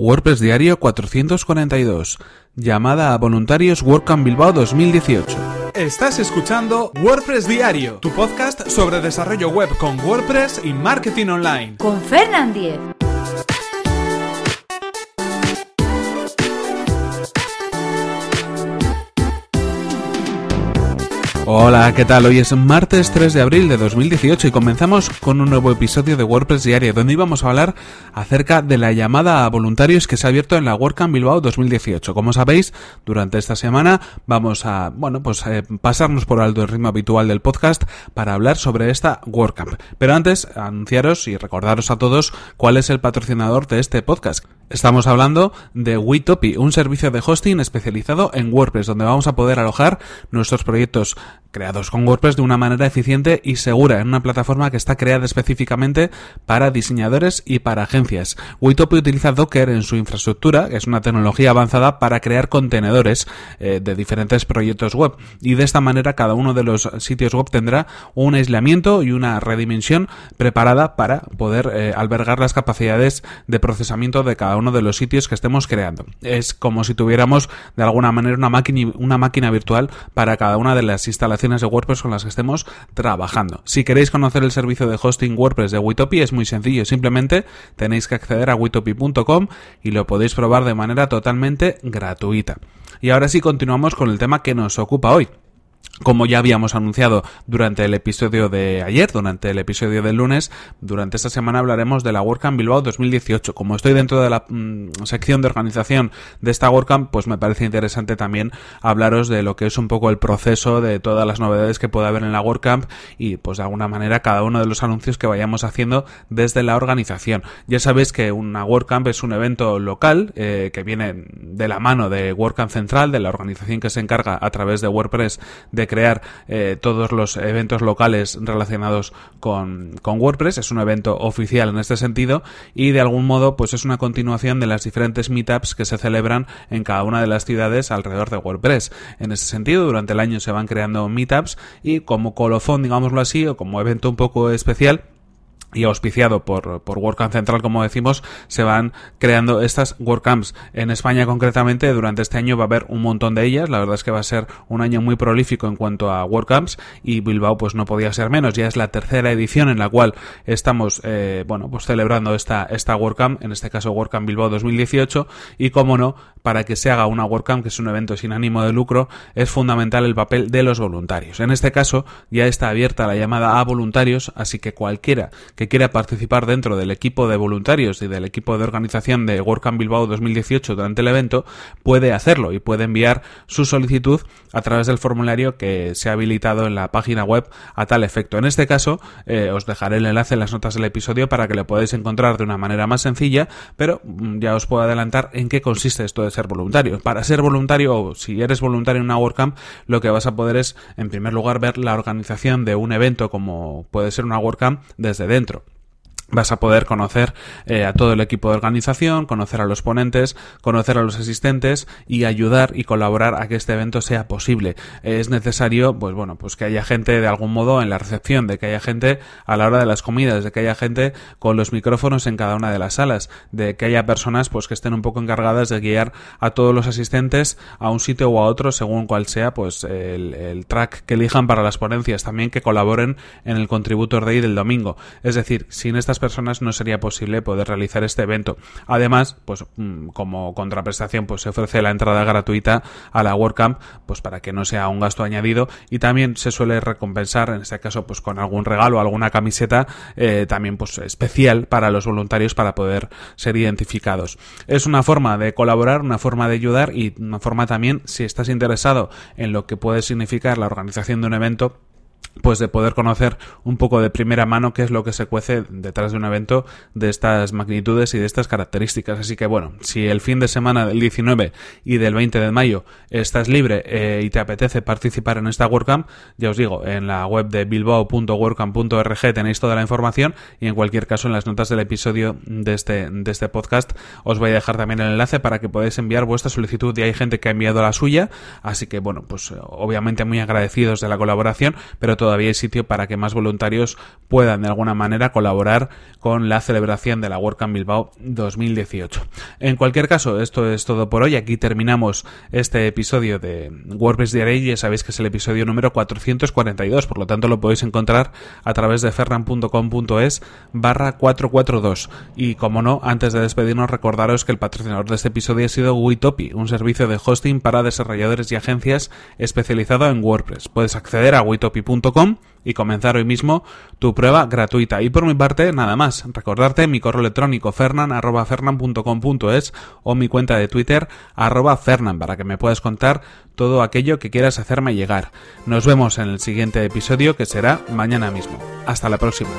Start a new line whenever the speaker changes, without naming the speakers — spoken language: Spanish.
WordPress Diario 442. Llamada a voluntarios WordCamp Bilbao 2018.
Estás escuchando WordPress Diario, tu podcast sobre desarrollo web con WordPress y marketing online.
Con Fernand Diez.
Hola, ¿qué tal? Hoy es martes 3 de abril de 2018 y comenzamos con un nuevo episodio de WordPress Diario donde íbamos a hablar acerca de la llamada a voluntarios que se ha abierto en la WordCamp Bilbao 2018. Como sabéis, durante esta semana vamos a, bueno, pues eh, pasarnos por alto el ritmo habitual del podcast para hablar sobre esta WordCamp. Pero antes, anunciaros y recordaros a todos cuál es el patrocinador de este podcast. Estamos hablando de Witopi, un servicio de hosting especializado en WordPress, donde vamos a poder alojar nuestros proyectos creados con WordPress de una manera eficiente y segura en una plataforma que está creada específicamente para diseñadores y para agencias. Witopi utiliza Docker en su infraestructura, que es una tecnología avanzada para crear contenedores eh, de diferentes proyectos web y de esta manera cada uno de los sitios web tendrá un aislamiento y una redimensión preparada para poder eh, albergar las capacidades de procesamiento de cada uno de los sitios que estemos creando. Es como si tuviéramos de alguna manera una máquina, virtual para cada una de las instalaciones de WordPress con las que estemos trabajando. Si queréis conocer el servicio de hosting WordPress de Witopi es muy sencillo, simplemente tenéis que acceder a witopi.com y lo podéis probar de manera totalmente gratuita. Y ahora sí continuamos con el tema que nos ocupa hoy. Como ya habíamos anunciado durante el episodio de ayer, durante el episodio del lunes, durante esta semana hablaremos de la WordCamp Bilbao 2018. Como estoy dentro de la mm, sección de organización de esta WordCamp, pues me parece interesante también hablaros de lo que es un poco el proceso de todas las novedades que puede haber en la WordCamp y pues de alguna manera cada uno de los anuncios que vayamos haciendo desde la organización. Ya sabéis que una WordCamp es un evento local eh, que viene de la mano de WordCamp Central, de la organización que se encarga a través de WordPress de crear eh, todos los eventos locales relacionados con, con, WordPress. Es un evento oficial en este sentido y de algún modo pues es una continuación de las diferentes meetups que se celebran en cada una de las ciudades alrededor de WordPress. En ese sentido, durante el año se van creando meetups y como colofón, digámoslo así, o como evento un poco especial, y auspiciado por, por WordCamp Central, como decimos, se van creando estas WordCamps. En España, concretamente, durante este año va a haber un montón de ellas. La verdad es que va a ser un año muy prolífico en cuanto a WordCamps y Bilbao, pues no podía ser menos. Ya es la tercera edición en la cual estamos, eh, bueno, pues celebrando esta, esta WordCamp, en este caso WordCamp Bilbao 2018. Y como no, para que se haga una WordCamp, que es un evento sin ánimo de lucro, es fundamental el papel de los voluntarios. En este caso, ya está abierta la llamada a voluntarios, así que cualquiera que quiera participar dentro del equipo de voluntarios y del equipo de organización de WordCamp Bilbao 2018 durante el evento puede hacerlo y puede enviar su solicitud a través del formulario que se ha habilitado en la página web a tal efecto. En este caso, eh, os dejaré el enlace en las notas del episodio para que lo podáis encontrar de una manera más sencilla, pero mm, ya os puedo adelantar en qué consiste esto de ser voluntario. Para ser voluntario o si eres voluntario en una WordCamp, lo que vas a poder es, en primer lugar, ver la organización de un evento como puede ser una WordCamp desde dentro dentro. Vas a poder conocer eh, a todo el equipo de organización, conocer a los ponentes, conocer a los asistentes y ayudar y colaborar a que este evento sea posible. Es necesario, pues bueno, pues que haya gente de algún modo en la recepción, de que haya gente a la hora de las comidas, de que haya gente con los micrófonos en cada una de las salas, de que haya personas pues que estén un poco encargadas de guiar a todos los asistentes a un sitio o a otro según cual sea pues el, el track que elijan para las ponencias, también que colaboren en el Contributor Day del domingo. Es decir, sin estas personas no sería posible poder realizar este evento. Además, pues mm, como contraprestación, pues se ofrece la entrada gratuita a la WordCamp, pues para que no sea un gasto añadido y también se suele recompensar, en este caso, pues con algún regalo, alguna camiseta, eh, también pues especial para los voluntarios para poder ser identificados. Es una forma de colaborar, una forma de ayudar y una forma también, si estás interesado en lo que puede significar la organización de un evento, pues de poder conocer un poco de primera mano qué es lo que se cuece detrás de un evento de estas magnitudes y de estas características. Así que bueno, si el fin de semana del 19 y del 20 de mayo estás libre eh, y te apetece participar en esta WordCamp, ya os digo, en la web de bilbao.wordcamp.org tenéis toda la información y en cualquier caso en las notas del episodio de este, de este podcast os voy a dejar también el enlace para que podáis enviar vuestra solicitud y hay gente que ha enviado la suya, así que bueno, pues obviamente muy agradecidos de la colaboración, pero todo todavía hay sitio para que más voluntarios puedan de alguna manera colaborar con la celebración de la WordCamp Bilbao 2018. En cualquier caso, esto es todo por hoy. Aquí terminamos este episodio de WordPress Diary. Ya sabéis que es el episodio número 442, por lo tanto lo podéis encontrar a través de ferran.com.es barra 442. Y como no, antes de despedirnos, recordaros que el patrocinador de este episodio ha sido Witopi, un servicio de hosting para desarrolladores y agencias especializado en WordPress. Puedes acceder a witopi.com y comenzar hoy mismo tu prueba gratuita. Y por mi parte, nada más. Recordarte mi correo electrónico fernan.fernan.com.es o mi cuenta de Twitter arroba fernan para que me puedas contar todo aquello que quieras hacerme llegar. Nos vemos en el siguiente episodio que será mañana mismo. Hasta la próxima.